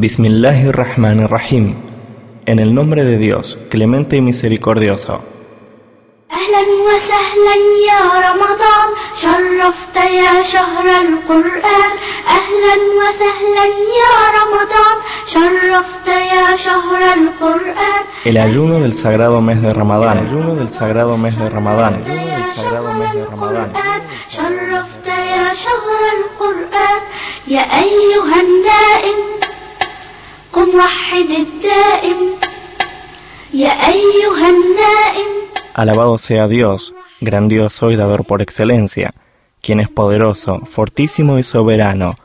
Bismillahir Rahmanir Rahim. En el nombre de Dios, clemente y misericordioso. El ayuno del sagrado mes de Ramadán. El ayuno del sagrado mes de Ramadán. El ayuno del sagrado mes de Ramadán. قم وحد الدائم يا أيها النائم Alabado sea Dios, grandioso y dador por excelencia, quien es poderoso, fortísimo y soberano,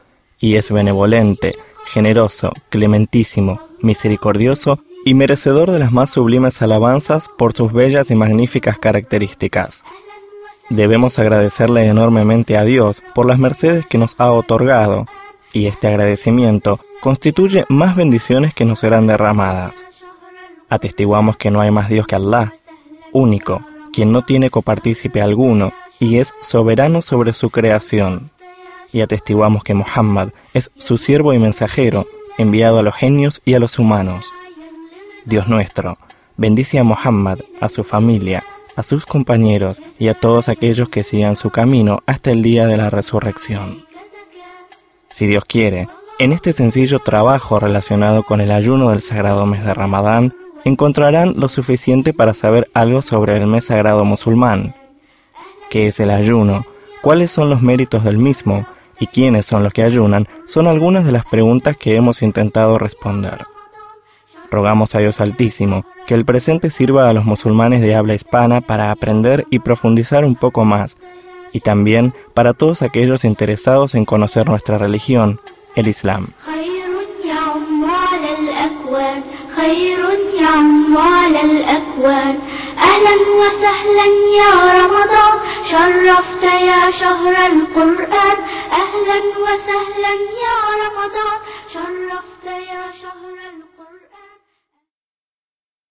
y es benevolente, generoso, clementísimo, misericordioso y merecedor de las más sublimes alabanzas por sus bellas y magníficas características. Debemos agradecerle enormemente a Dios por las mercedes que nos ha otorgado, y este agradecimiento constituye más bendiciones que nos serán derramadas. Atestiguamos que no hay más Dios que Allah, único, quien no tiene copartícipe alguno, y es soberano sobre su creación. Y atestiguamos que Muhammad es su siervo y mensajero, enviado a los genios y a los humanos. Dios nuestro, bendice a Muhammad, a su familia, a sus compañeros y a todos aquellos que sigan su camino hasta el día de la resurrección. Si Dios quiere, en este sencillo trabajo relacionado con el ayuno del sagrado mes de Ramadán, encontrarán lo suficiente para saber algo sobre el mes sagrado musulmán. ¿Qué es el ayuno? ¿Cuáles son los méritos del mismo? ¿Y quiénes son los que ayunan? Son algunas de las preguntas que hemos intentado responder. Rogamos a Dios Altísimo que el presente sirva a los musulmanes de habla hispana para aprender y profundizar un poco más, y también para todos aquellos interesados en conocer nuestra religión, Islam. خير يا عمال الأكوان خير يا عمال الأكوان أهلا وسهلا يا رمضان شرفت يا شهر القرآن أهلا وسهلا يا رمضان شرفت يا شهر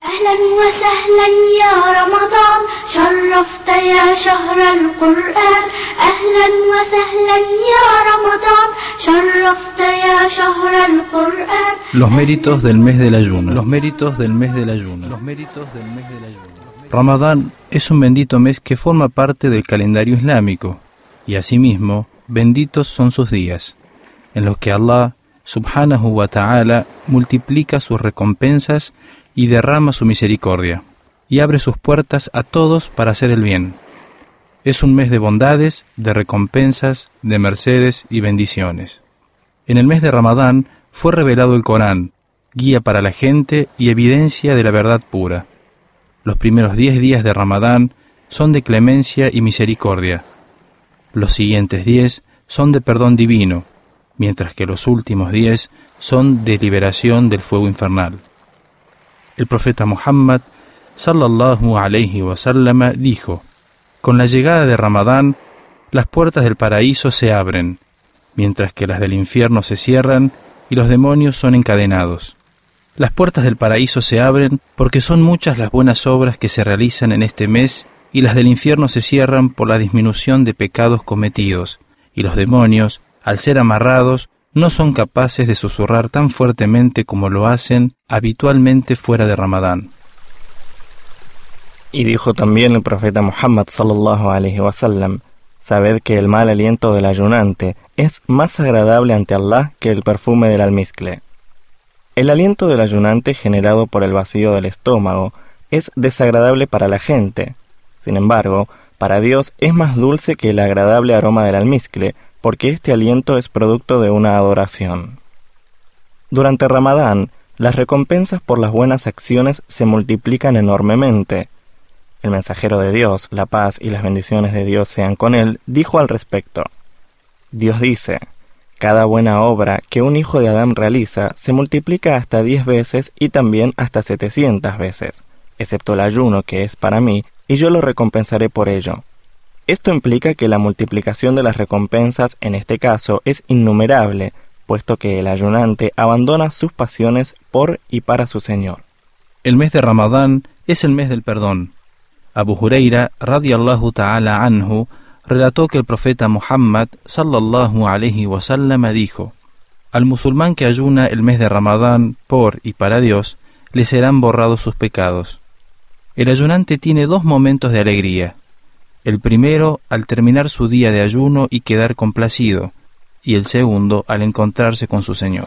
أهلا وسهلا يا رمضان شرفت يا شهر القرآن أهلا وسهلا يا رمضان شرفت يا شهر القرآن Los méritos del mes del ayuno. Los méritos del mes del ayuno. Los méritos del mes del ayuno. Ramadán es un bendito mes que forma parte del calendario islámico y asimismo benditos son sus días, en los que Allah subhanahu wa ta'ala multiplica sus recompensas y derrama su misericordia y abre sus puertas a todos para hacer el bien. Es un mes de bondades, de recompensas, de mercedes y bendiciones. En el mes de Ramadán fue revelado el Corán, guía para la gente y evidencia de la verdad pura. Los primeros diez días de Ramadán son de clemencia y misericordia. Los siguientes diez son de perdón divino, mientras que los últimos diez son de liberación del fuego infernal. El profeta Muhammad sallallahu alayhi wa sallama, dijo: Con la llegada de Ramadán, las puertas del paraíso se abren, mientras que las del infierno se cierran y los demonios son encadenados. Las puertas del paraíso se abren porque son muchas las buenas obras que se realizan en este mes y las del infierno se cierran por la disminución de pecados cometidos, y los demonios, al ser amarrados, no son capaces de susurrar tan fuertemente como lo hacen habitualmente fuera de Ramadán. Y dijo también el profeta Muhammad sallallahu alaihi wasallam: Sabed que el mal aliento del ayunante es más agradable ante Allah que el perfume del almizcle. El aliento del ayunante generado por el vacío del estómago es desagradable para la gente. Sin embargo, para Dios es más dulce que el agradable aroma del almizcle, porque este aliento es producto de una adoración. Durante Ramadán, las recompensas por las buenas acciones se multiplican enormemente. El mensajero de Dios, la paz y las bendiciones de Dios sean con él, dijo al respecto. Dios dice, cada buena obra que un hijo de Adán realiza se multiplica hasta diez veces y también hasta setecientas veces, excepto el ayuno que es para mí, y yo lo recompensaré por ello. Esto implica que la multiplicación de las recompensas en este caso es innumerable, puesto que el ayunante abandona sus pasiones por y para su Señor. El mes de Ramadán es el mes del perdón. Abu Huraira radiallahu ta'ala anhu relató que el profeta Muhammad sallallahu alaihi wasallam dijo: Al musulmán que ayuna el mes de Ramadán por y para Dios, le serán borrados sus pecados. El ayunante tiene dos momentos de alegría. El primero al terminar su día de ayuno y quedar complacido, y el segundo al encontrarse con su Señor.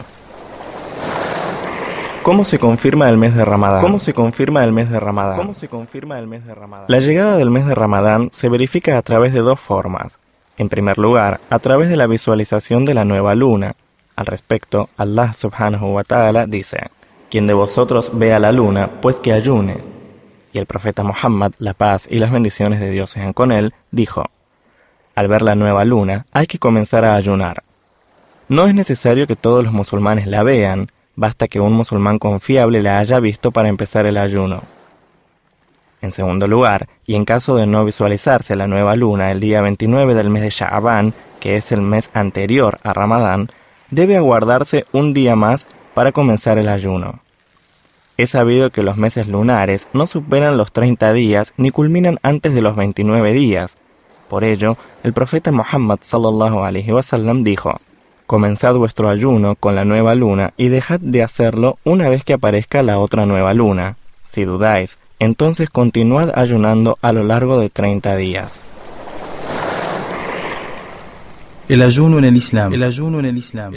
¿Cómo se confirma el mes de Ramadán? ¿Cómo se confirma el mes de Ramadán? ¿Cómo se confirma el mes de Ramadán? La llegada del mes de Ramadán se verifica a través de dos formas. En primer lugar, a través de la visualización de la nueva luna. Al respecto, Allah subhanahu wa ta'ala dice, Quien de vosotros vea la luna, pues que ayune. Y el profeta Muhammad, la paz y las bendiciones de Dios sean con él, dijo, Al ver la nueva luna, hay que comenzar a ayunar. No es necesario que todos los musulmanes la vean, basta que un musulmán confiable la haya visto para empezar el ayuno. En segundo lugar, y en caso de no visualizarse la nueva luna el día 29 del mes de Sha'aban, que es el mes anterior a Ramadán, debe aguardarse un día más para comenzar el ayuno. Es sabido que los meses lunares no superan los 30 días ni culminan antes de los 29 días. Por ello, el profeta Muhammad sallallahu alaihi wasallam dijo: Comenzad vuestro ayuno con la nueva luna y dejad de hacerlo una vez que aparezca la otra nueva luna. Si dudáis, entonces continuad ayunando a lo largo de 30 días. El ayuno en el Islam. El ayuno en el Islam.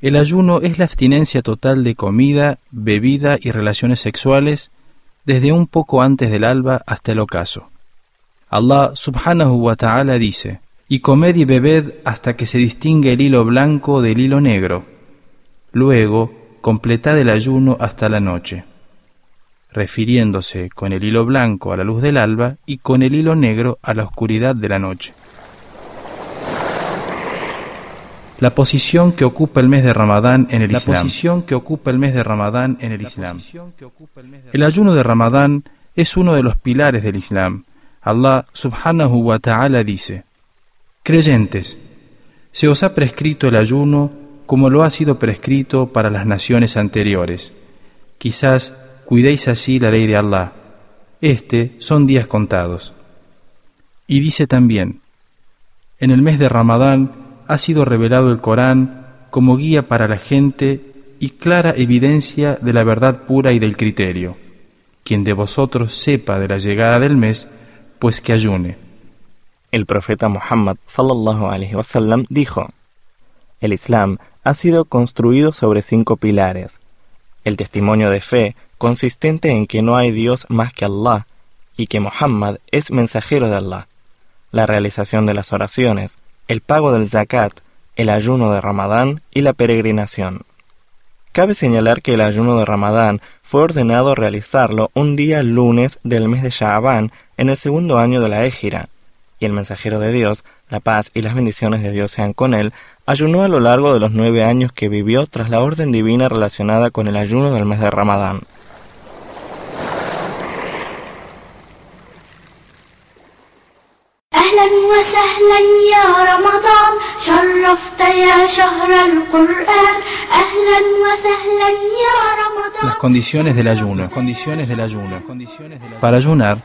El ayuno, es la abstinencia total de comida, bebida y relaciones sexuales desde un poco antes del alba hasta el ocaso. Allah subhanahu wa ta'ala dice: y comed y bebed hasta que se distinga el hilo blanco del hilo negro. Luego, completad el ayuno hasta la noche, refiriéndose con el hilo blanco a la luz del alba y con el hilo negro a la oscuridad de la noche. La posición que ocupa el mes de Ramadán en el Islam. La posición que ocupa el mes de Ramadán en el Islam. El ayuno de Ramadán es uno de los pilares del Islam. Allah subhanahu wa ta'ala dice: Creyentes, se os ha prescrito el ayuno como lo ha sido prescrito para las naciones anteriores. Quizás cuidéis así la ley de Allah. Este son días contados. Y dice también, en el mes de Ramadán ha sido revelado el Corán como guía para la gente y clara evidencia de la verdad pura y del criterio. Quien de vosotros sepa de la llegada del mes, pues que ayune. El profeta Muhammad sallallahu alaihi dijo: El Islam ha sido construido sobre cinco pilares: el testimonio de fe, consistente en que no hay Dios más que Allah y que Muhammad es mensajero de Allah, la realización de las oraciones, el pago del zakat, el ayuno de Ramadán y la peregrinación. Cabe señalar que el ayuno de Ramadán fue ordenado realizarlo un día lunes del mes de Sha'aban en el segundo año de la Égira, y el mensajero de Dios, la paz y las bendiciones de Dios sean con él, ayunó a lo largo de los nueve años que vivió tras la orden divina relacionada con el ayuno del mes de Ramadán. Las condiciones del ayuno. Condiciones del ayuno. Para ayunar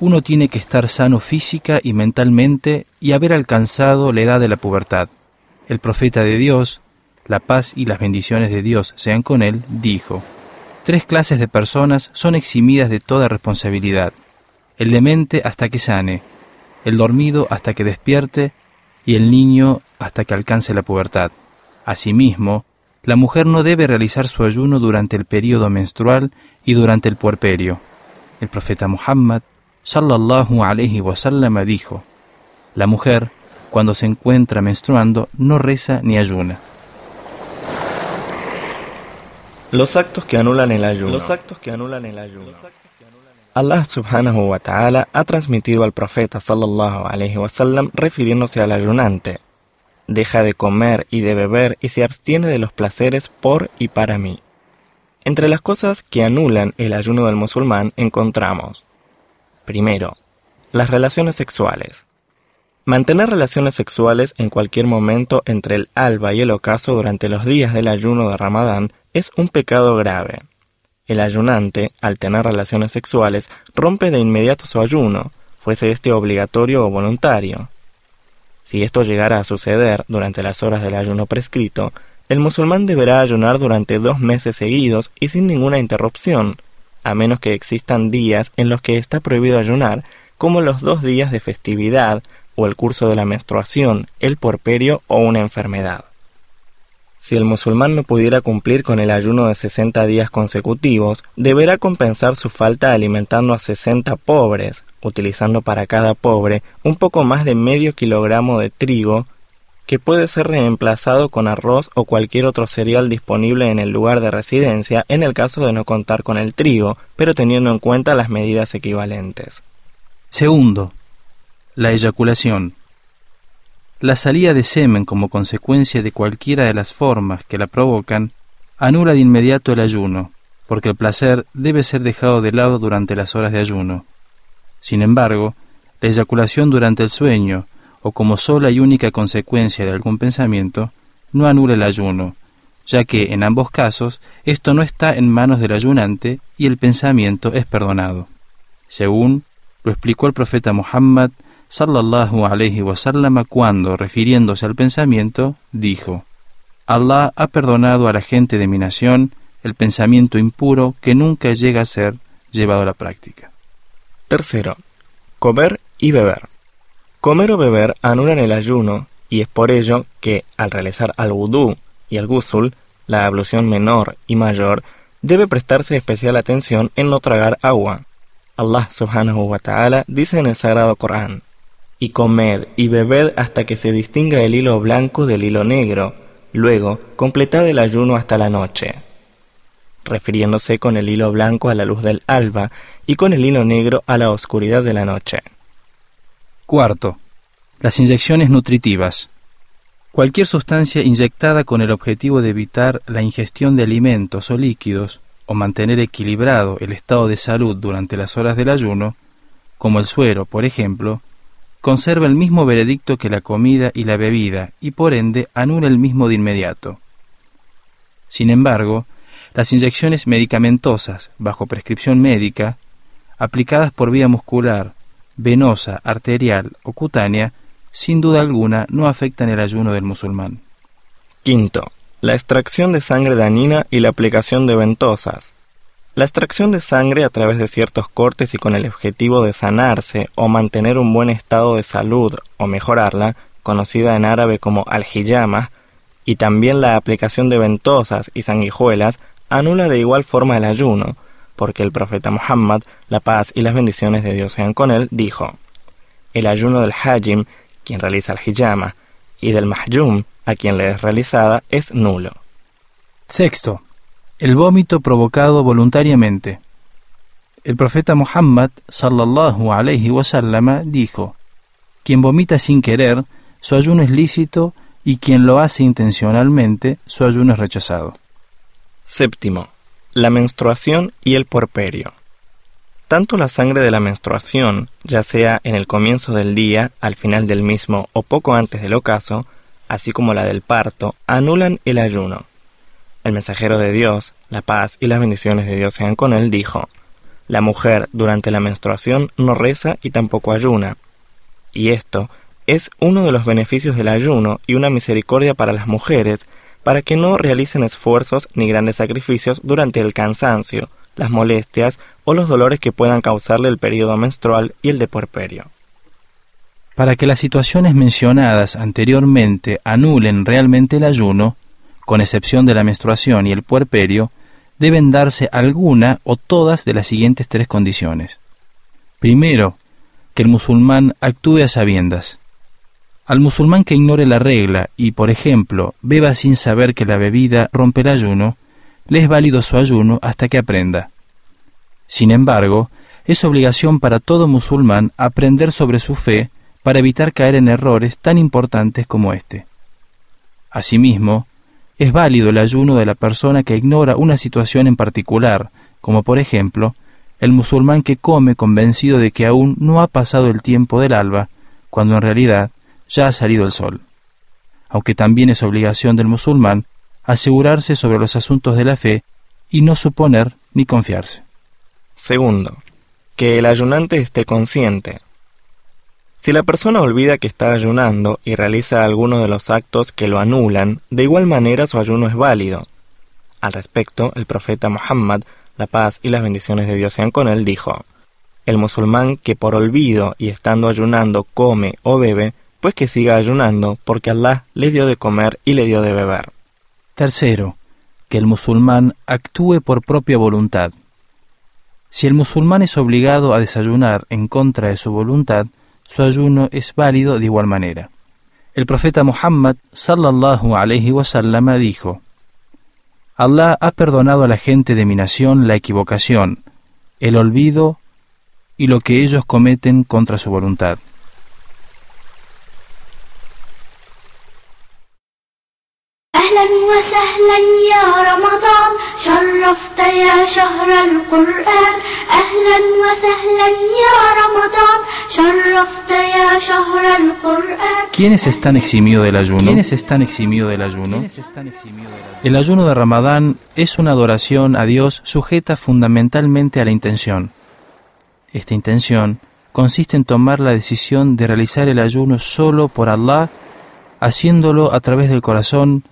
uno tiene que estar sano física y mentalmente y haber alcanzado la edad de la pubertad. El profeta de Dios, la paz y las bendiciones de Dios sean con él, dijo, Tres clases de personas son eximidas de toda responsabilidad. El demente hasta que sane, el dormido hasta que despierte y el niño hasta que alcance la pubertad. Asimismo, la mujer no debe realizar su ayuno durante el periodo menstrual y durante el puerperio. El profeta Muhammad sallallahu alaihi wasallam dijo, la mujer, cuando se encuentra menstruando, no reza ni ayuna. Los actos que anulan el ayuno. Los actos que anulan el ayuno. Allah subhanahu wa ta'ala ha transmitido al profeta sallallahu alaihi wasallam refiriéndose al ayunante. Deja de comer y de beber y se abstiene de los placeres por y para mí. Entre las cosas que anulan el ayuno del musulmán encontramos Primero, las relaciones sexuales. Mantener relaciones sexuales en cualquier momento entre el alba y el ocaso durante los días del ayuno de Ramadán es un pecado grave. El ayunante, al tener relaciones sexuales, rompe de inmediato su ayuno, fuese este obligatorio o voluntario. Si esto llegara a suceder durante las horas del ayuno prescrito, el musulmán deberá ayunar durante dos meses seguidos y sin ninguna interrupción, a menos que existan días en los que está prohibido ayunar, como los dos días de festividad o el curso de la menstruación, el porperio o una enfermedad. Si el musulmán no pudiera cumplir con el ayuno de 60 días consecutivos, deberá compensar su falta alimentando a 60 pobres, utilizando para cada pobre un poco más de medio kilogramo de trigo, que puede ser reemplazado con arroz o cualquier otro cereal disponible en el lugar de residencia en el caso de no contar con el trigo, pero teniendo en cuenta las medidas equivalentes. Segundo, la eyaculación. La salida de semen como consecuencia de cualquiera de las formas que la provocan anula de inmediato el ayuno, porque el placer debe ser dejado de lado durante las horas de ayuno. Sin embargo, la eyaculación durante el sueño, o como sola y única consecuencia de algún pensamiento, no anula el ayuno, ya que en ambos casos esto no está en manos del ayunante y el pensamiento es perdonado. Según lo explicó el profeta Muhammad sallallahu alayhi wasallam cuando, refiriéndose al pensamiento, dijo: Allah ha perdonado a la gente de mi nación el pensamiento impuro que nunca llega a ser llevado a la práctica. Tercero, comer y beber. Comer o beber anulan el ayuno y es por ello que, al realizar al wudú y al gusul, la ablución menor y mayor, debe prestarse especial atención en no tragar agua. Allah subhanahu wa ta'ala dice en el Sagrado Corán, y comed y bebed hasta que se distinga el hilo blanco del hilo negro, luego completad el ayuno hasta la noche, refiriéndose con el hilo blanco a la luz del alba y con el hilo negro a la oscuridad de la noche. Cuarto, las inyecciones nutritivas. Cualquier sustancia inyectada con el objetivo de evitar la ingestión de alimentos o líquidos o mantener equilibrado el estado de salud durante las horas del ayuno, como el suero, por ejemplo, conserva el mismo veredicto que la comida y la bebida y por ende anula el mismo de inmediato. Sin embargo, las inyecciones medicamentosas bajo prescripción médica, aplicadas por vía muscular, venosa, arterial o cutánea, sin duda alguna no afectan el ayuno del musulmán. Quinto, la extracción de sangre dañina y la aplicación de ventosas, la extracción de sangre a través de ciertos cortes y con el objetivo de sanarse o mantener un buen estado de salud o mejorarla, conocida en árabe como aljiyama, y también la aplicación de ventosas y sanguijuelas anula de igual forma el ayuno, porque el profeta Muhammad, la paz y las bendiciones de Dios sean con él, dijo: El ayuno del hajim, quien realiza el hijama, y del mahjum, a quien le es realizada, es nulo. Sexto, el vómito provocado voluntariamente. El profeta Muhammad sallallahu alayhi wasallam dijo: Quien vomita sin querer, su ayuno es lícito y quien lo hace intencionalmente, su ayuno es rechazado. Séptimo, la menstruación y el porperio. Tanto la sangre de la menstruación, ya sea en el comienzo del día, al final del mismo o poco antes del ocaso, así como la del parto, anulan el ayuno. El mensajero de Dios, la paz y las bendiciones de Dios sean con él, dijo, La mujer durante la menstruación no reza y tampoco ayuna. Y esto es uno de los beneficios del ayuno y una misericordia para las mujeres, para que no realicen esfuerzos ni grandes sacrificios durante el cansancio, las molestias o los dolores que puedan causarle el periodo menstrual y el de puerperio. Para que las situaciones mencionadas anteriormente anulen realmente el ayuno, con excepción de la menstruación y el puerperio, deben darse alguna o todas de las siguientes tres condiciones. Primero, que el musulmán actúe a sabiendas. Al musulmán que ignore la regla y, por ejemplo, beba sin saber que la bebida rompe el ayuno, le es válido su ayuno hasta que aprenda. Sin embargo, es obligación para todo musulmán aprender sobre su fe para evitar caer en errores tan importantes como este. Asimismo, es válido el ayuno de la persona que ignora una situación en particular, como por ejemplo, el musulmán que come convencido de que aún no ha pasado el tiempo del alba, cuando en realidad ya ha salido el sol. Aunque también es obligación del musulmán asegurarse sobre los asuntos de la fe y no suponer ni confiarse. Segundo, que el ayunante esté consciente. Si la persona olvida que está ayunando y realiza alguno de los actos que lo anulan, de igual manera su ayuno es válido. Al respecto, el profeta Muhammad, la paz y las bendiciones de Dios sean con él, dijo, El musulmán que por olvido y estando ayunando come o bebe, pues que siga ayunando, porque Allah le dio de comer y le dio de beber. Tercero, que el musulmán actúe por propia voluntad. Si el musulmán es obligado a desayunar en contra de su voluntad, su ayuno es válido de igual manera. El profeta Muhammad sallallahu alaihi wasallam dijo: Allah ha perdonado a la gente de mi nación la equivocación, el olvido y lo que ellos cometen contra su voluntad. شرفت يا شهر القرآن أهلا وسهلا يا رمضان شرفت يا شهر القرآن ¿Quiénes están eximidos del ayuno? ¿Quiénes están eximidos del ayuno? El ayuno de Ramadán es una adoración a Dios sujeta fundamentalmente a la intención. Esta intención consiste en tomar la decisión de realizar el ayuno solo por Allah, haciéndolo a través del corazón,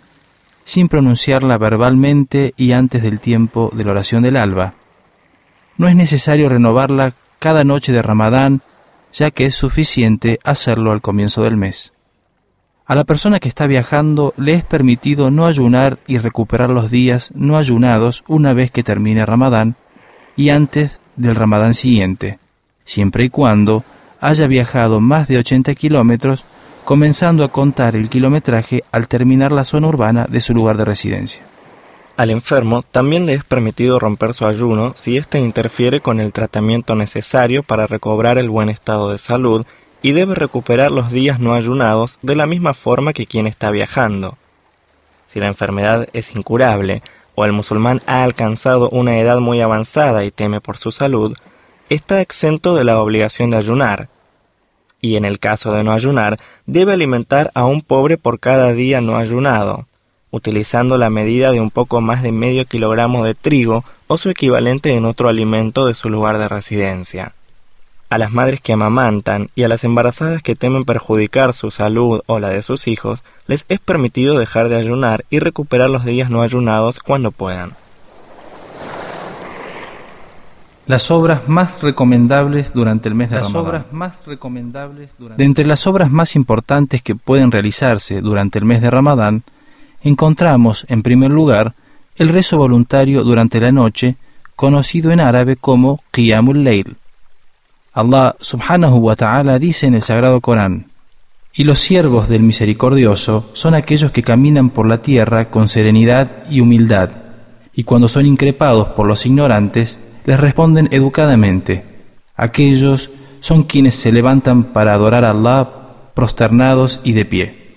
sin pronunciarla verbalmente y antes del tiempo de la oración del alba. No es necesario renovarla cada noche de Ramadán, ya que es suficiente hacerlo al comienzo del mes. A la persona que está viajando le es permitido no ayunar y recuperar los días no ayunados una vez que termine Ramadán y antes del Ramadán siguiente, siempre y cuando haya viajado más de 80 kilómetros comenzando a contar el kilometraje al terminar la zona urbana de su lugar de residencia. Al enfermo también le es permitido romper su ayuno si éste interfiere con el tratamiento necesario para recobrar el buen estado de salud y debe recuperar los días no ayunados de la misma forma que quien está viajando. Si la enfermedad es incurable o el musulmán ha alcanzado una edad muy avanzada y teme por su salud, está exento de la obligación de ayunar, y en el caso de no ayunar, debe alimentar a un pobre por cada día no ayunado, utilizando la medida de un poco más de medio kilogramo de trigo o su equivalente en otro alimento de su lugar de residencia. A las madres que amamantan y a las embarazadas que temen perjudicar su salud o la de sus hijos, les es permitido dejar de ayunar y recuperar los días no ayunados cuando puedan. Las obras más recomendables durante el mes de las Ramadán. Obras más recomendables de entre las obras más importantes que pueden realizarse durante el mes de Ramadán, encontramos, en primer lugar, el rezo voluntario durante la noche, conocido en árabe como Qiyamul Layl. Allah subhanahu wa ta'ala dice en el Sagrado Corán, Y los siervos del Misericordioso son aquellos que caminan por la tierra con serenidad y humildad, y cuando son increpados por los ignorantes, les responden educadamente. Aquellos son quienes se levantan para adorar a Allah prosternados y de pie.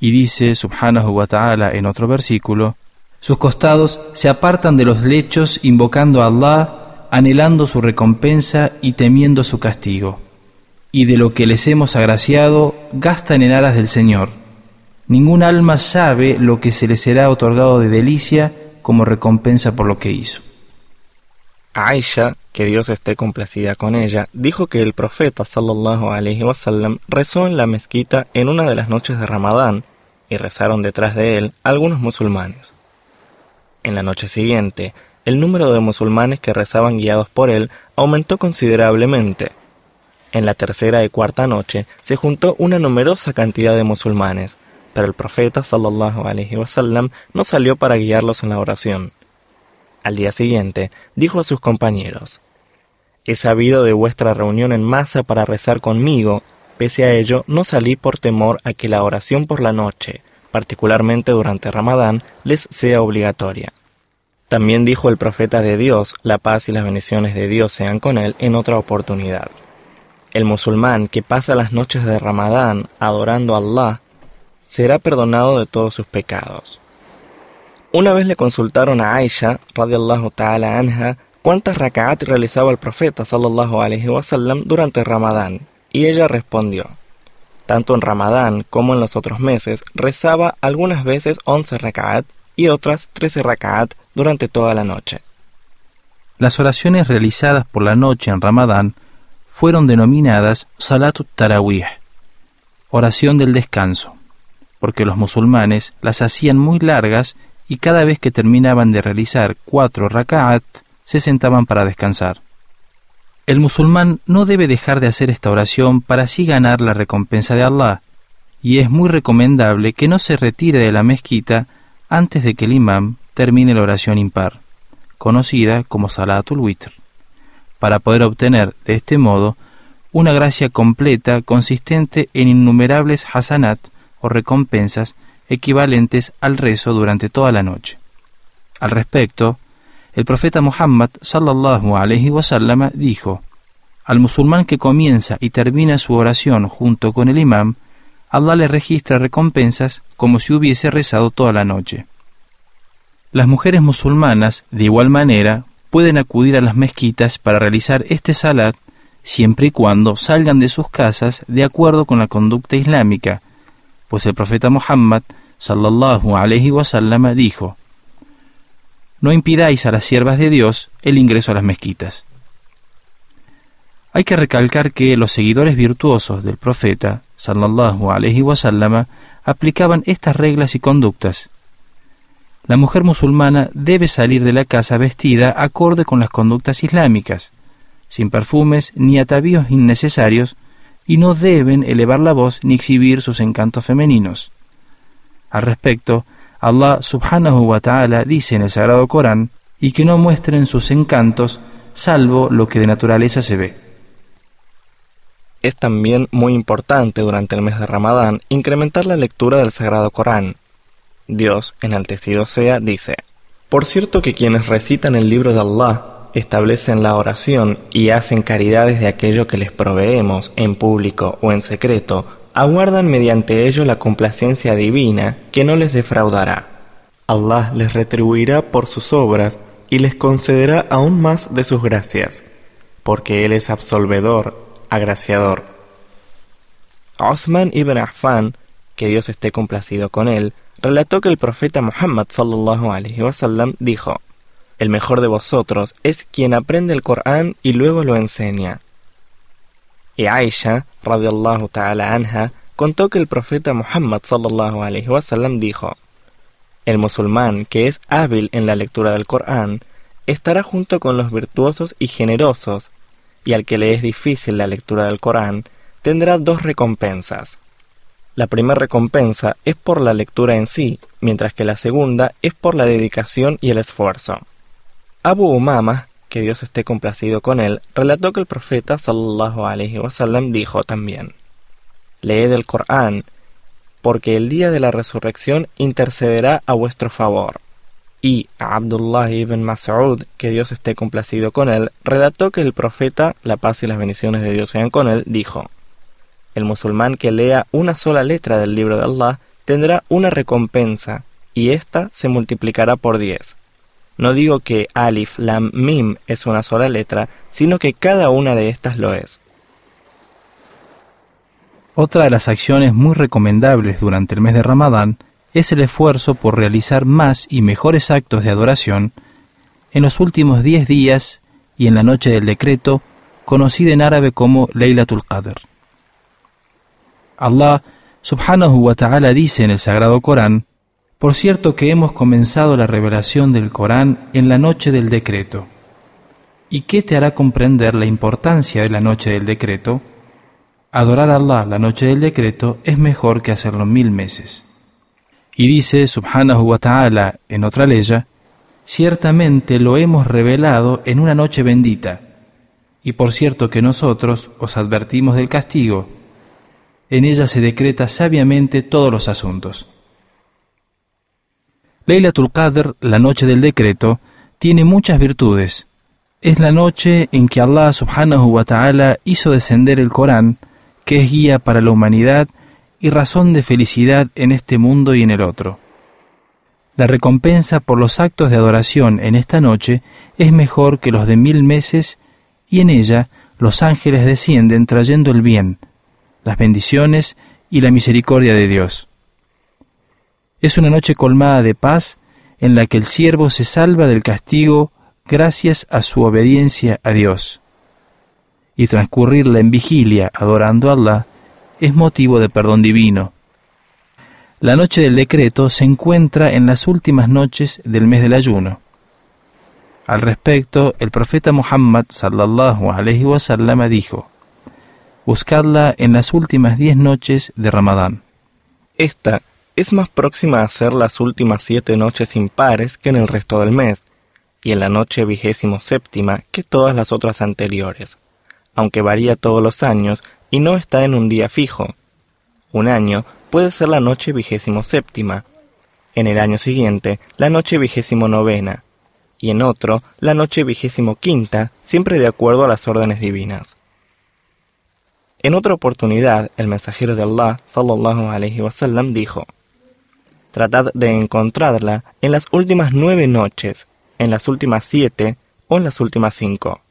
Y dice subhanahu wa ta'ala en otro versículo, sus costados se apartan de los lechos invocando a Allah, anhelando su recompensa y temiendo su castigo. Y de lo que les hemos agraciado, gastan en aras del Señor. Ningún alma sabe lo que se les será otorgado de delicia como recompensa por lo que hizo. Aisha, que Dios esté complacida con ella, dijo que el profeta sallallahu alaihi wasallam rezó en la mezquita en una de las noches de Ramadán y rezaron detrás de él algunos musulmanes. En la noche siguiente, el número de musulmanes que rezaban guiados por él aumentó considerablemente. En la tercera y cuarta noche se juntó una numerosa cantidad de musulmanes, pero el profeta sallallahu alaihi wasallam no salió para guiarlos en la oración. Al día siguiente, dijo a sus compañeros, He sabido de vuestra reunión en masa para rezar conmigo, pese a ello no salí por temor a que la oración por la noche, particularmente durante Ramadán, les sea obligatoria. También dijo el profeta de Dios, la paz y las bendiciones de Dios sean con él en otra oportunidad. El musulmán que pasa las noches de Ramadán adorando a Allah será perdonado de todos sus pecados. Una vez le consultaron a Aisha, radiallahu ta'ala anha, cuántas raka'at realizaba el profeta sallallahu alaihi wasallam durante Ramadán, y ella respondió: Tanto en Ramadán como en los otros meses, rezaba algunas veces 11 raka'at y otras 13 raka'at durante toda la noche. Las oraciones realizadas por la noche en Ramadán fueron denominadas Salatut Tarawih, oración del descanso, porque los musulmanes las hacían muy largas y cada vez que terminaban de realizar cuatro raka'at, se sentaban para descansar. El musulmán no debe dejar de hacer esta oración para así ganar la recompensa de Allah, y es muy recomendable que no se retire de la mezquita antes de que el imam termine la oración impar, conocida como Salatul Witr, para poder obtener de este modo una gracia completa consistente en innumerables hasanat o recompensas equivalentes al rezo durante toda la noche. Al respecto, el profeta Muhammad sallallahu alaihi wasallam dijo: Al musulmán que comienza y termina su oración junto con el imam, Allah le registra recompensas como si hubiese rezado toda la noche. Las mujeres musulmanas, de igual manera, pueden acudir a las mezquitas para realizar este salat siempre y cuando salgan de sus casas de acuerdo con la conducta islámica, pues el profeta Muhammad sallallahu alaihi wasallam dijo: no impidáis a las siervas de Dios el ingreso a las mezquitas. Hay que recalcar que los seguidores virtuosos del profeta, sallallahu alaihi wasallam, aplicaban estas reglas y conductas. La mujer musulmana debe salir de la casa vestida acorde con las conductas islámicas, sin perfumes ni atavíos innecesarios, y no deben elevar la voz ni exhibir sus encantos femeninos. Al respecto, Allah subhanahu wa ta'ala dice en el Sagrado Corán, y que no muestren sus encantos salvo lo que de naturaleza se ve. Es también muy importante durante el mes de Ramadán incrementar la lectura del Sagrado Corán. Dios, enaltecido sea, dice, Por cierto que quienes recitan el libro de Allah, establecen la oración y hacen caridades de aquello que les proveemos en público o en secreto, aguardan mediante ello la complacencia divina que no les defraudará. Allah les retribuirá por sus obras y les concederá aún más de sus gracias, porque Él es absolvedor, agraciador. Osman ibn Affan, que Dios esté complacido con él, relató que el profeta Muhammad sallallahu alaihi wasallam dijo: El mejor de vosotros es quien aprende el Corán y luego lo enseña. Y Aisha, radiallahu ta'ala anha, contó que el profeta Muhammad sallallahu alaihi wasallam dijo: El musulmán que es hábil en la lectura del Corán estará junto con los virtuosos y generosos, y al que le es difícil la lectura del Corán tendrá dos recompensas. La primera recompensa es por la lectura en sí, mientras que la segunda es por la dedicación y el esfuerzo. Abu Umama, que Dios esté complacido con él, relató que el profeta sallallahu alaihi wasallam dijo también: Leed el Corán, porque el día de la resurrección intercederá a vuestro favor. Y Abdullah ibn Mas'ud, que Dios esté complacido con él, relató que el profeta, la paz y las bendiciones de Dios sean con él, dijo: El musulmán que lea una sola letra del libro de Allah tendrá una recompensa, y ésta se multiplicará por diez. No digo que Alif, Lam, Mim es una sola letra, sino que cada una de estas lo es. Otra de las acciones muy recomendables durante el mes de Ramadán es el esfuerzo por realizar más y mejores actos de adoración en los últimos diez días y en la noche del decreto, conocida en árabe como Laylatul Qadr. Allah subhanahu wa ta'ala dice en el Sagrado Corán, por cierto que hemos comenzado la revelación del Corán en la noche del decreto. ¿Y qué te hará comprender la importancia de la noche del decreto? Adorar a Allah la noche del decreto es mejor que hacerlo mil meses. Y dice Subhanahu wa Ta'ala en otra ley, ciertamente lo hemos revelado en una noche bendita, y por cierto que nosotros os advertimos del castigo, en ella se decreta sabiamente todos los asuntos. Laylatul Qadr, la noche del decreto, tiene muchas virtudes. Es la noche en que Allah subhanahu wa ta'ala hizo descender el Corán, que es guía para la humanidad y razón de felicidad en este mundo y en el otro. La recompensa por los actos de adoración en esta noche es mejor que los de mil meses y en ella los ángeles descienden trayendo el bien, las bendiciones y la misericordia de Dios. Es una noche colmada de paz en la que el siervo se salva del castigo gracias a su obediencia a Dios. y transcurrirla en vigilia adorando a Allah es motivo de perdón divino. La noche del decreto se encuentra en las últimas noches del mes del ayuno. Al respecto, el profeta Muhammad sallallahu alaihi wasallam dijo: Buscadla en las últimas diez noches de Ramadán. Esta es más próxima a ser las últimas siete noches impares que en el resto del mes, y en la noche vigésimo séptima que todas las otras anteriores, aunque varía todos los años y no está en un día fijo. Un año puede ser la noche vigésimo séptima, en el año siguiente la noche vigésimo novena, y en otro la noche vigésimo quinta, siempre de acuerdo a las órdenes divinas. En otra oportunidad, el mensajero de Allah, sallallahu alaihi wasallam, dijo: Tratad de encontrarla en las últimas nueve noches, en las últimas siete o en las últimas cinco.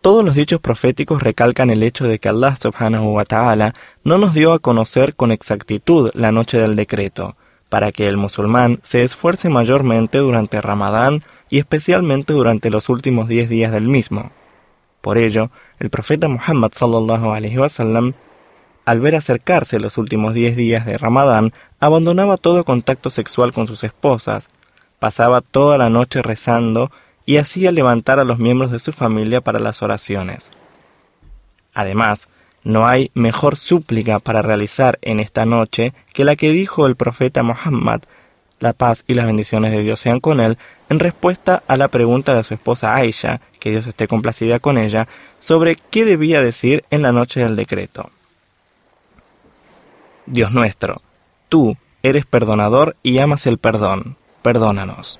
Todos los dichos proféticos recalcan el hecho de que Allah subhanahu wa ta'ala no nos dio a conocer con exactitud la noche del decreto, para que el musulmán se esfuerce mayormente durante Ramadán y especialmente durante los últimos diez días del mismo. Por ello, el profeta Muhammad sallallahu alaihi wasallam, al ver acercarse los últimos diez días de Ramadán, abandonaba todo contacto sexual con sus esposas, pasaba toda la noche rezando y hacía levantar a los miembros de su familia para las oraciones. Además, no hay mejor súplica para realizar en esta noche que la que dijo el profeta Muhammad, la paz y las bendiciones de Dios sean con él, en respuesta a la pregunta de su esposa Aisha, que Dios esté complacida con ella, sobre qué debía decir en la noche del decreto. Dios nuestro, tú eres perdonador y amas el perdón, perdónanos.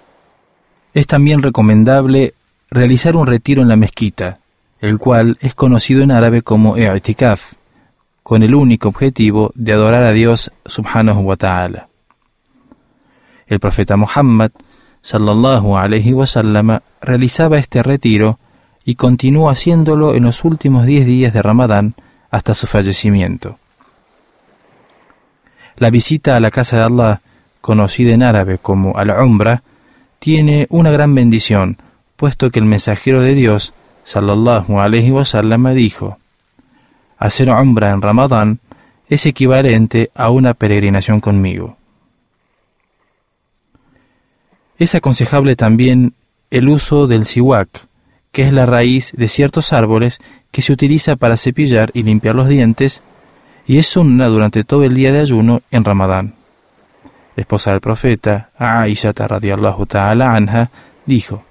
Es también recomendable realizar un retiro en la mezquita, el cual es conocido en árabe como i'tikaf, con el único objetivo de adorar a Dios subhanahu wa ta'ala. El profeta Muhammad sallallahu alaihi wasallam realizaba este retiro y continuó haciéndolo en los últimos diez días de Ramadán hasta su fallecimiento. La visita a la casa de Allah, conocida en árabe como al-Umrah, tiene una gran bendición, puesto que el mensajero de Dios, sallallahu alaihi wasallam, dijo: Hacer umbra en Ramadán es equivalente a una peregrinación conmigo. Es aconsejable también el uso del siwak, que es la raíz de ciertos árboles que se utiliza para cepillar y limpiar los dientes, y es sunna durante todo el día de ayuno en Ramadán la esposa del profeta, Aisha radiallahu ta'ala anha, dijo,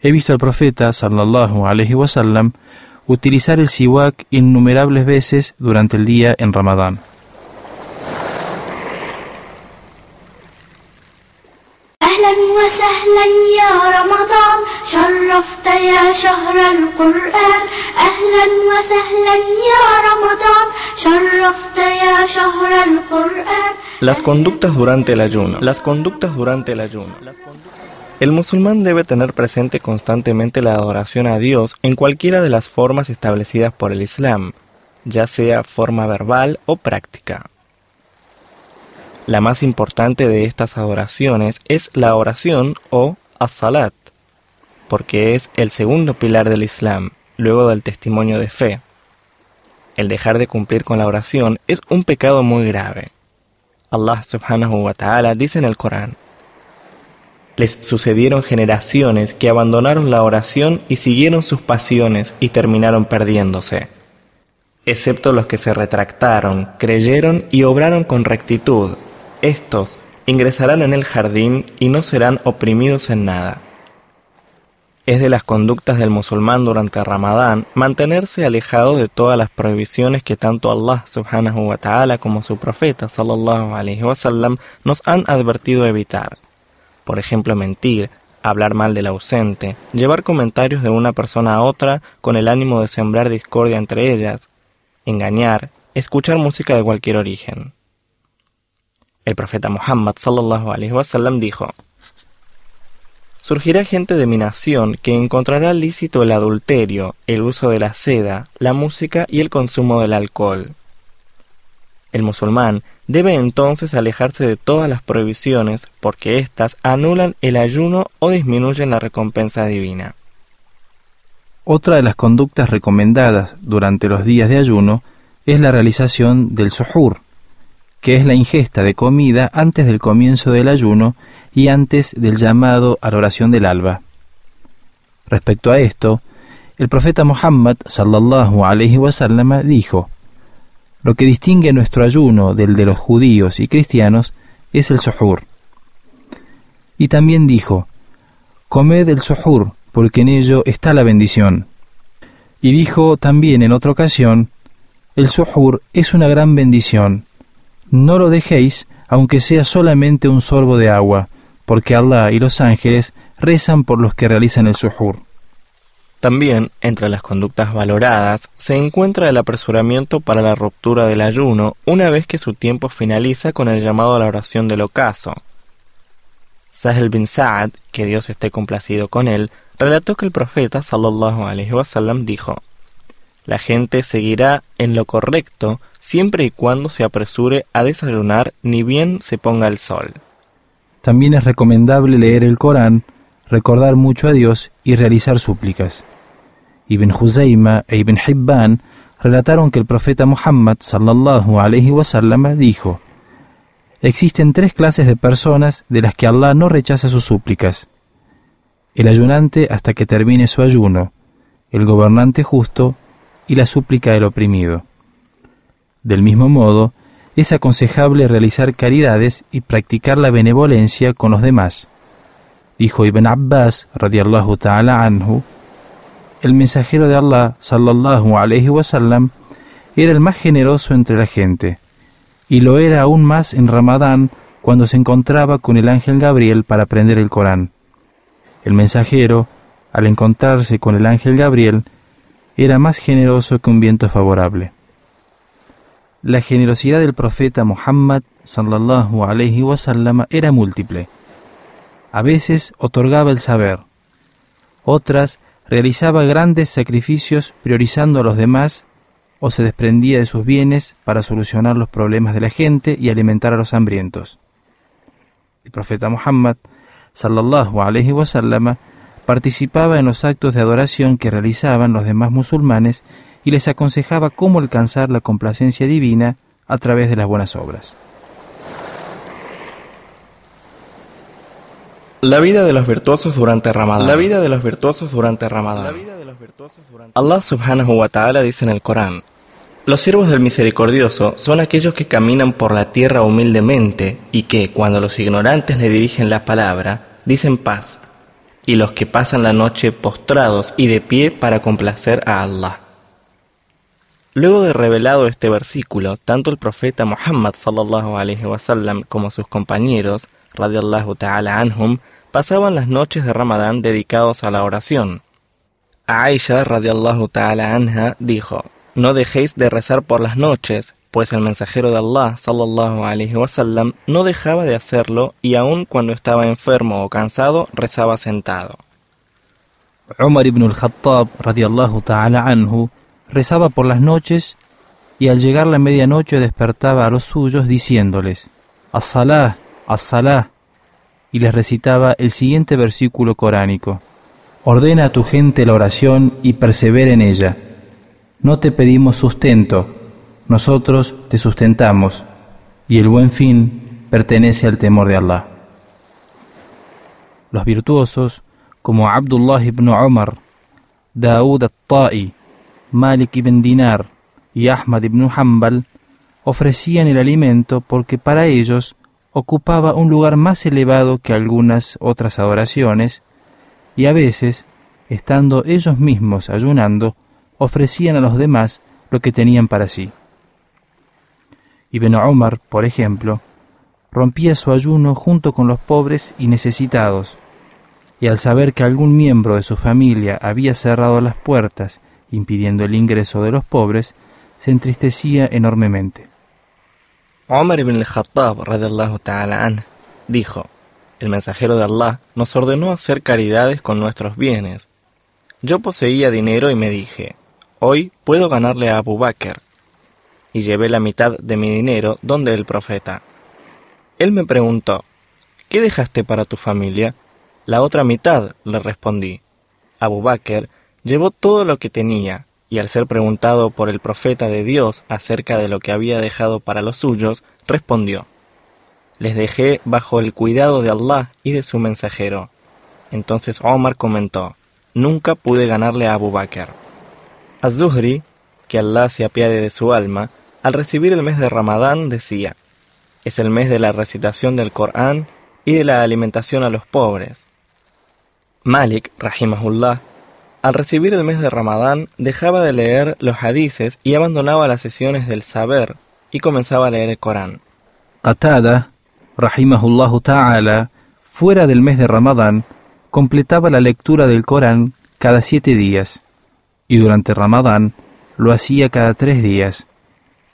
He visto al profeta sallallahu alaihi wasallam utilizar el siwak innumerables veces durante el día en Ramadán. Las conductas durante el ayuno. Las conductas durante el ayuno. El musulmán debe tener presente constantemente la adoración a Dios en cualquiera de las formas establecidas por el Islam, ya sea forma verbal o práctica. La más importante de estas adoraciones es la oración o as-salat, porque es el segundo pilar del Islam, luego del testimonio de fe. El dejar de cumplir con la oración es un pecado muy grave. Allah subhanahu wa ta'ala dice en el Corán, Les sucedieron generaciones que abandonaron la oración y siguieron sus pasiones y terminaron perdiéndose, excepto los que se retractaron, creyeron y obraron con rectitud. Estos ingresarán en el jardín y no serán oprimidos en nada. Es de las conductas del musulmán durante Ramadán mantenerse alejado de todas las prohibiciones que tanto Allah subhanahu wa ta'ala como su profeta sallallahu alaihi wasallam nos han advertido evitar. Por ejemplo, mentir, hablar mal del ausente, llevar comentarios de una persona a otra con el ánimo de sembrar discordia entre ellas, engañar, escuchar música de cualquier origen. El profeta Muhammad sallallahu alaihi dijo: Surgirá gente de mi nación que encontrará lícito el adulterio, el uso de la seda, la música y el consumo del alcohol. El musulmán debe entonces alejarse de todas las prohibiciones porque éstas anulan el ayuno o disminuyen la recompensa divina. Otra de las conductas recomendadas durante los días de ayuno es la realización del suhur, que es la ingesta de comida antes del comienzo del ayuno y antes del llamado a la oración del alba. Respecto a esto, el profeta Muhammad sallallahu alaihi wasallam dijo: Lo que distingue nuestro ayuno del de los judíos y cristianos es el suhur. Y también dijo: Comed el suhur, porque en ello está la bendición. Y dijo también en otra ocasión: El suhur es una gran bendición no lo dejéis, aunque sea solamente un sorbo de agua, porque Allah y los ángeles rezan por los que realizan el suhur. También, entre las conductas valoradas, se encuentra el apresuramiento para la ruptura del ayuno una vez que su tiempo finaliza con el llamado a la oración del ocaso. Sahel bin Sa'ad, que Dios esté complacido con él, relató que el profeta sallallahu alaihi wasallam dijo: La gente seguirá en lo correcto siempre y cuando se apresure a desayunar ni bien se ponga el sol. También es recomendable leer el Corán, recordar mucho a Dios y realizar súplicas. Ibn Huzayma e Ibn Hibban relataron que el profeta Muhammad sallallahu alaihi wasallam dijo: Existen tres clases de personas de las que Allah no rechaza sus súplicas. El ayunante hasta que termine su ayuno, el gobernante justo y la súplica del oprimido. Del mismo modo, es aconsejable realizar caridades y practicar la benevolencia con los demás. Dijo Ibn Abbas radiallahu ta'ala anhu, el mensajero de Allah sallallahu alayhi wasallam era el más generoso entre la gente, y lo era aún más en Ramadán cuando se encontraba con el ángel Gabriel para aprender el Corán. El mensajero, al encontrarse con el ángel Gabriel, era más generoso que un viento favorable. La generosidad del profeta Muhammad sallallahu alaihi wasallam era múltiple. A veces otorgaba el saber, otras realizaba grandes sacrificios priorizando a los demás o se desprendía de sus bienes para solucionar los problemas de la gente y alimentar a los hambrientos. El profeta Muhammad sallallahu alaihi wasallam participaba en los actos de adoración que realizaban los demás musulmanes y les aconsejaba cómo alcanzar la complacencia divina a través de las buenas obras. La vida de los virtuosos durante Ramadán. La vida de los virtuosos durante Ramadán. Allah subhanahu wa ta'ala dice en el Corán, los siervos del misericordioso son aquellos que caminan por la tierra humildemente y que, cuando los ignorantes le dirigen la palabra, dicen paz, y los que pasan la noche postrados y de pie para complacer a Allah. Luego de revelado este versículo, tanto el profeta Muhammad sallallahu como sus compañeros, radiallahu ta'ala anhum, pasaban las noches de Ramadán dedicados a la oración. Aisha radiallahu ta'ala anha dijo: No dejéis de rezar por las noches, pues el mensajero de Allah sallallahu alaihi wasallam no dejaba de hacerlo y aun cuando estaba enfermo o cansado rezaba sentado. Umar ibn al-Khattab radiallahu ta'ala anhu rezaba por las noches y al llegar la medianoche despertaba a los suyos diciéndoles, As-Salah, As-Salah, y les recitaba el siguiente versículo coránico, Ordena a tu gente la oración y persevera en ella. No te pedimos sustento, nosotros te sustentamos, y el buen fin pertenece al temor de Allah. Los virtuosos, como Abdullah ibn Umar, Daud al-Ta'i, Malik ibn Dinar y Ahmad ibn Hanbal ofrecían el alimento porque para ellos ocupaba un lugar más elevado que algunas otras adoraciones, y a veces, estando ellos mismos ayunando, ofrecían a los demás lo que tenían para sí. Ibn Omar, por ejemplo, rompía su ayuno junto con los pobres y necesitados, y al saber que algún miembro de su familia había cerrado las puertas impidiendo el ingreso de los pobres, se entristecía enormemente. Omar ibn al-Khattab ta'ala dijo, el mensajero de Allah nos ordenó hacer caridades con nuestros bienes. Yo poseía dinero y me dije, hoy puedo ganarle a Abu Bakr. Y llevé la mitad de mi dinero donde el profeta. Él me preguntó, ¿qué dejaste para tu familia? La otra mitad, le respondí. Abu Bakr llevó todo lo que tenía, y al ser preguntado por el profeta de Dios acerca de lo que había dejado para los suyos, respondió, Les dejé bajo el cuidado de Allah y de su mensajero. Entonces Omar comentó, Nunca pude ganarle a Abu Bakr. Az-Zuhri, que Allah se apiade de su alma, al recibir el mes de Ramadán decía, es el mes de la recitación del Corán y de la alimentación a los pobres. Malik, rahimahullah, al recibir el mes de Ramadán dejaba de leer los hadices y abandonaba las sesiones del saber y comenzaba a leer el Corán. Qatada, rahimahullah ta'ala, fuera del mes de Ramadán, completaba la lectura del Corán cada siete días, y durante Ramadán lo hacía cada tres días,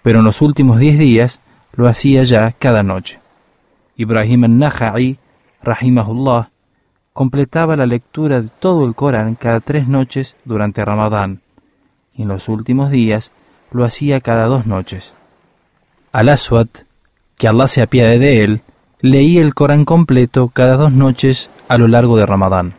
pero en los últimos diez días lo hacía ya cada noche. Ibrahim al-Naha'i, rahimahullah, completaba la lectura de todo el Corán cada tres noches durante Ramadán, y en los últimos días lo hacía cada dos noches. Al-Aswad, que Allah se apiade de él, leía el Corán completo cada dos noches a lo largo de Ramadán.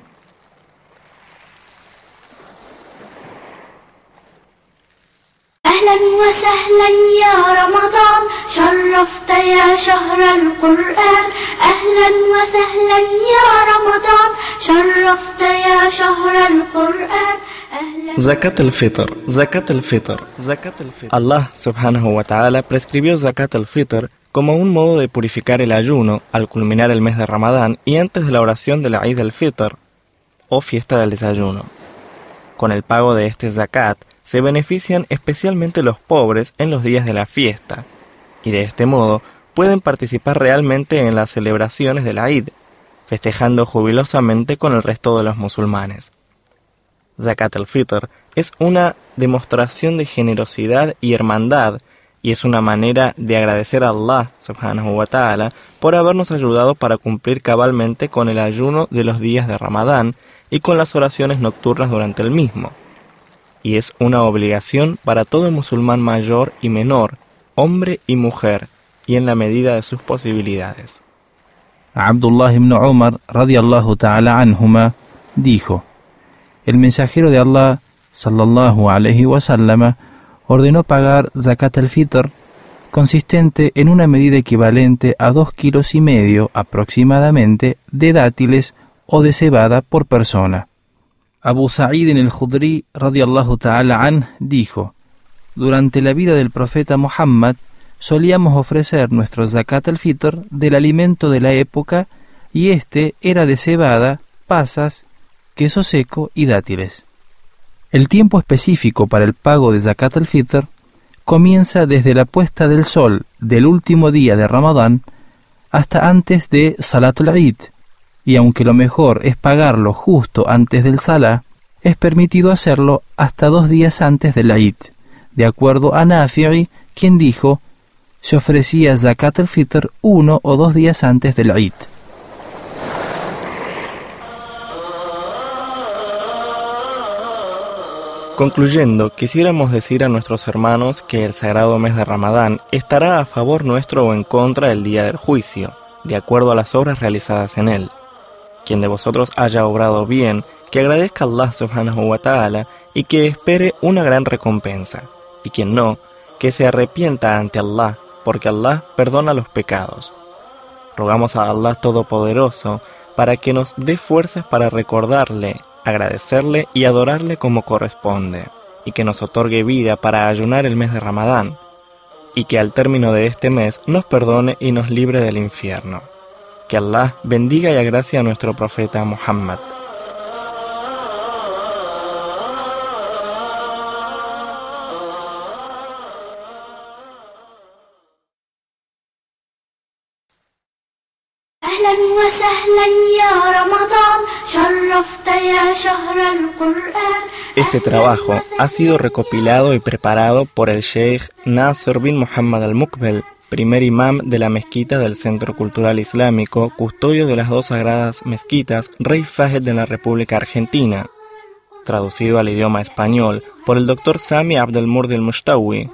وسهلا يا رمضان شرفت يا شهر القرآن أهلا وسهلا يا رمضان شرفت يا شهر القرآن أهلا Zakat al-Fitr, Zakat al-Fitr, Zakat al-Fitr. Allah subhanahu wa ta'ala prescribió Zakat al-Fitr como un modo de purificar el ayuno al culminar el mes de Ramadán y antes de la oración de la Eid al-Fitr, o fiesta del desayuno. Con el pago de este zakat se benefician especialmente los pobres en los días de la fiesta, y de este modo pueden participar realmente en las celebraciones de la Eid, festejando jubilosamente con el resto de los musulmanes. Zakat al-Fitr es una demostración de generosidad y hermandad y es una manera de agradecer a Allah subhanahu wa ta'ala por habernos ayudado para cumplir cabalmente con el ayuno de los días de Ramadán y con las oraciones nocturnas durante el mismo. Y es una obligación para todo musulmán mayor y menor, hombre y mujer, y en la medida de sus posibilidades. Abdullah ibn Umar radiallahu ta'ala anhuma dijo, el mensajero de Allah sallallahu alayhi wa sallama ordenó pagar zakat al-fitr consistente en una medida equivalente a dos kilos y medio aproximadamente de dátiles o de cebada por persona. Abu Sa'id en el Khudri radiallahu ta'ala an dijo, durante la vida del profeta Muhammad solíamos ofrecer nuestro zakat al-fitr del alimento de la época y este era de cebada, pasas, queso seco y dátiles. El tiempo específico para el pago de zakat al-fitr comienza desde la puesta del sol del último día de Ramadán hasta antes de Salatul Eid, y aunque lo mejor es pagarlo justo antes del Salah, es permitido hacerlo hasta dos días antes del Eid, de acuerdo a Nafi'i, quien dijo, se ofrecía zakat al-fitr uno o dos días antes del Eid. Concluyendo, quisiéramos decir a nuestros hermanos que el sagrado mes de Ramadán estará a favor nuestro o en contra del día del juicio, de acuerdo a las obras realizadas en él. Quien de vosotros haya obrado bien, que agradezca a Allah subhanahu wa ta'ala y que espere una gran recompensa, y quien no, que se arrepienta ante Allah, porque Allah perdona los pecados. Rogamos a Allah Todopoderoso para que nos dé fuerzas para recordarle agradecerle y adorarle como corresponde, y que nos otorgue vida para ayunar el mes de Ramadán, y que al término de este mes nos perdone y nos libre del infierno. Que Allah bendiga y agracie a nuestro profeta Muhammad. Este trabajo ha sido recopilado y preparado por el Sheikh Nasser bin Muhammad al-Mukbel primer imam de la mezquita del Centro Cultural Islámico, custodio de las dos sagradas mezquitas, rey Fajed de la República Argentina, traducido al idioma español por el doctor Sami Abdelmur del Mushtawi,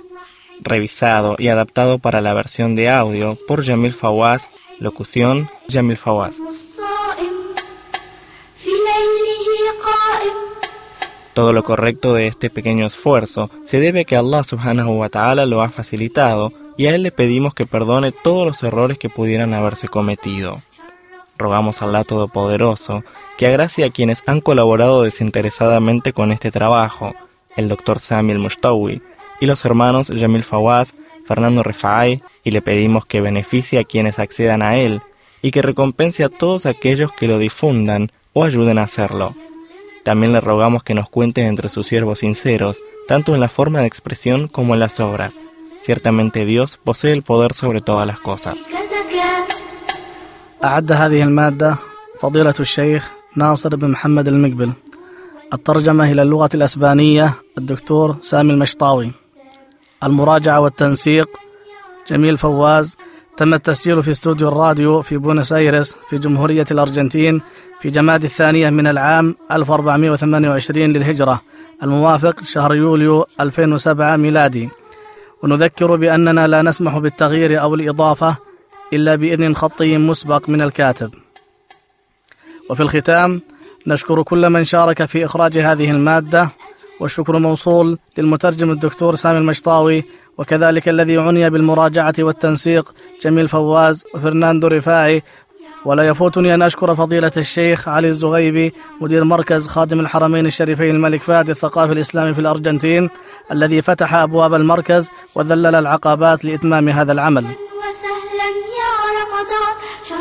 revisado y adaptado para la versión de audio por Yamil Fawaz, locución Yamil Fawaz. Todo lo correcto de este pequeño esfuerzo se debe a que Allah subhanahu wa ta'ala lo ha facilitado y a Él le pedimos que perdone todos los errores que pudieran haberse cometido. Rogamos a Allah Todopoderoso que agracie a quienes han colaborado desinteresadamente con este trabajo, el Dr. Samuel Mushtawi y los hermanos Jamil Fawaz, Fernando Refai, y le pedimos que beneficie a quienes accedan a él y que recompense a todos aquellos que lo difundan o ayuden a hacerlo. También le rogamos que nos cuente entre sus siervos sinceros, tanto en la forma de expresión como en las obras. Ciertamente Dios posee el poder sobre todas las cosas. أعد هذه المادة فضيلة الشيخ ناصر بن محمد المقبل. الترجمة إلى اللغة الأسبانية الدكتور سامي المشطاوي. المراجعة والتنسيق جميل فواز. تم التسجيل في استوديو الراديو في بونس ايرس في جمهورية الأرجنتين في جماد الثانية من العام 1428 للهجرة الموافق شهر يوليو 2007 ميلادي. ونذكر بأننا لا نسمح بالتغيير أو الإضافة إلا بإذن خطي مسبق من الكاتب. وفي الختام نشكر كل من شارك في إخراج هذه المادة والشكر موصول للمترجم الدكتور سامي المشطاوي وكذلك الذي عني بالمراجعة والتنسيق جميل فواز وفرناندو رفاعي ولا يفوتني أن أشكر فضيلة الشيخ علي الزغيبي مدير مركز خادم الحرمين الشريفين الملك فهد الثقافي الإسلامي في الأرجنتين الذي فتح أبواب المركز وذلل العقبات لإتمام هذا العمل.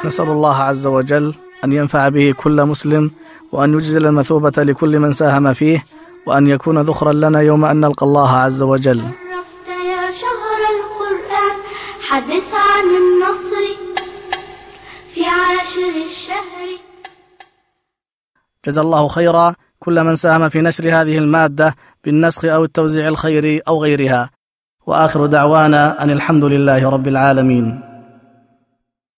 نسأل الله عز وجل أن ينفع به كل مسلم وأن يجزل المثوبة لكل من ساهم فيه وأن يكون ذخرا لنا يوم أن نلقى الله عز وجل. حدث عن النصر الشهر. جزا الله خيرا كل من ساهم في نشر هذه المادة بالنسخ أو التوزيع الخيري أو غيرها. وآخر دعوانا أن الحمد لله رب العالمين.